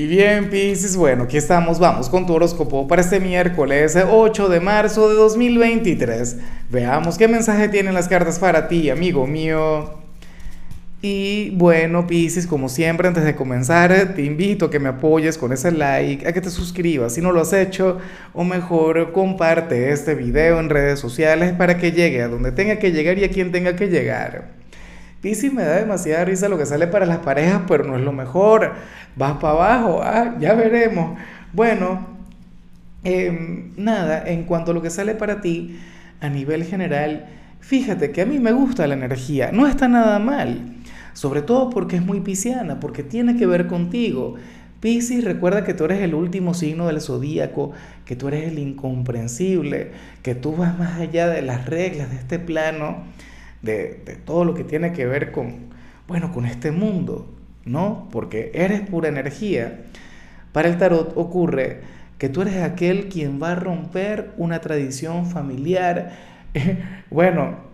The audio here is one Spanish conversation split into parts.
Y bien, Pisces, bueno, aquí estamos, vamos con tu horóscopo para este miércoles 8 de marzo de 2023. Veamos qué mensaje tienen las cartas para ti, amigo mío. Y bueno, Pisces, como siempre, antes de comenzar, te invito a que me apoyes con ese like, a que te suscribas si no lo has hecho, o mejor, comparte este video en redes sociales para que llegue a donde tenga que llegar y a quien tenga que llegar. Piscis me da demasiada risa lo que sale para las parejas, pero no es lo mejor. Vas para abajo, ah, ya veremos. Bueno, em, nada, en cuanto a lo que sale para ti, a nivel general, fíjate que a mí me gusta la energía, no está nada mal. Sobre todo porque es muy pisciana, porque tiene que ver contigo. Piscis, recuerda que tú eres el último signo del zodíaco, que tú eres el incomprensible, que tú vas más allá de las reglas de este plano de, todo lo que tiene que ver con, bueno, con este mundo, ¿no? Porque eres pura energía. Para el tarot ocurre que tú eres aquel quien va a romper una tradición familiar. bueno,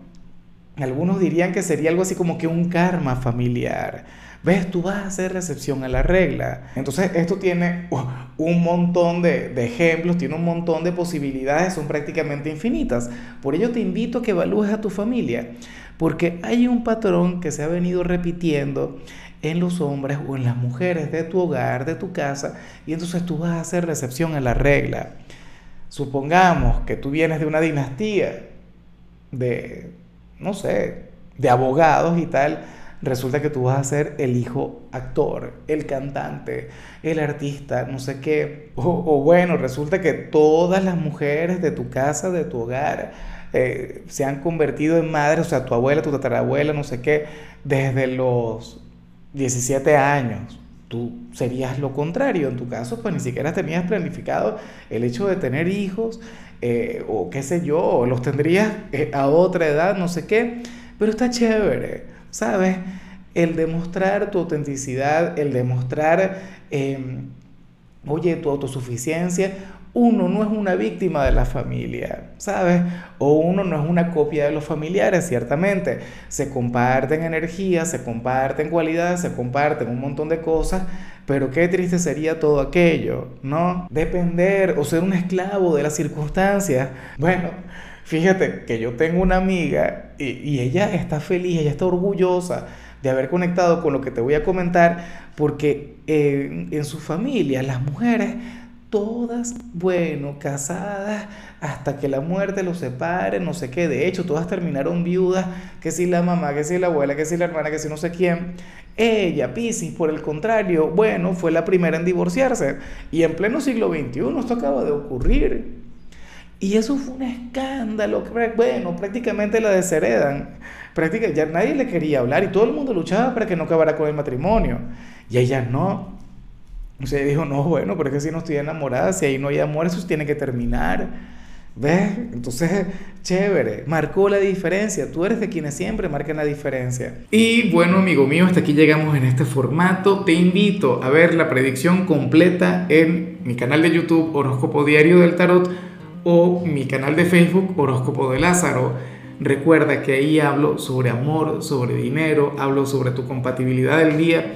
algunos dirían que sería algo así como que un karma familiar. ¿Ves? Tú vas a hacer recepción a la regla. Entonces esto tiene un montón de, ejemplos, tiene un montón de posibilidades, son prácticamente infinitas. Por ello te invito a que evalúes a tu familia, porque hay un patrón que se ha venido repitiendo en los hombres o en las mujeres de tu hogar, de tu casa, y entonces tú vas a hacer recepción a la regla. Supongamos que tú vienes de una dinastía de, no sé, de abogados y tal, resulta que tú vas a ser el hijo actor, el cantante, el artista, no sé qué. O, bueno, resulta que todas las mujeres de tu casa, de tu hogar, eh, se han convertido en madres, o sea, tu abuela, tu tatarabuela, no sé qué, desde los 17 años. Tú serías lo contrario, en tu caso, pues ni siquiera tenías planificado el hecho de tener hijos, eh, o qué sé yo, los tendrías eh, a otra edad, no sé qué, pero está chévere ¿sabes? El demostrar tu autenticidad, el demostrar, em, oye, tu autosuficiencia. Uno no es una víctima de la familia, ¿sabes? O uno no es una copia de los familiares, ciertamente. Se comparten energías, se comparten cualidades, se comparten un montón de cosas, pero qué triste sería todo aquello, ¿no? Depender o ser un esclavo de las circunstancias. Bueno, Fíjate que yo tengo una amiga y, ella está feliz, ella está orgullosa de haber conectado con lo que te voy a comentar, porque en su familia las mujeres, todas, bueno, casadas hasta que la muerte los separe, no sé qué, de hecho todas terminaron viudas, que si la mamá, que si la abuela, que si la hermana, que si no sé quién. Ella, Piscis, por el contrario, bueno, fue la primera en divorciarse. Y en pleno siglo XXI esto acaba de ocurrir. Y eso fue un escándalo. Bueno, prácticamente la desheredan. Prácticamente ya nadie le quería hablar y todo el mundo luchaba para que no acabara con el matrimonio. Y ella no. Sea, dijo, no, bueno, pero es que si no estoy enamorada, si ahí no hay amor, eso tiene que terminar. ¿Ves? Entonces, chévere, marcó la diferencia. Tú eres de quienes siempre marcan la diferencia. Y bueno, amigo mío, hasta aquí llegamos en este formato. Te invito a ver la predicción completa en mi canal de YouTube Horóscopo Diario del Tarot o mi canal de Facebook Horóscopo de Lázaro. Recuerda que ahí hablo sobre amor, sobre dinero, hablo sobre tu compatibilidad del día.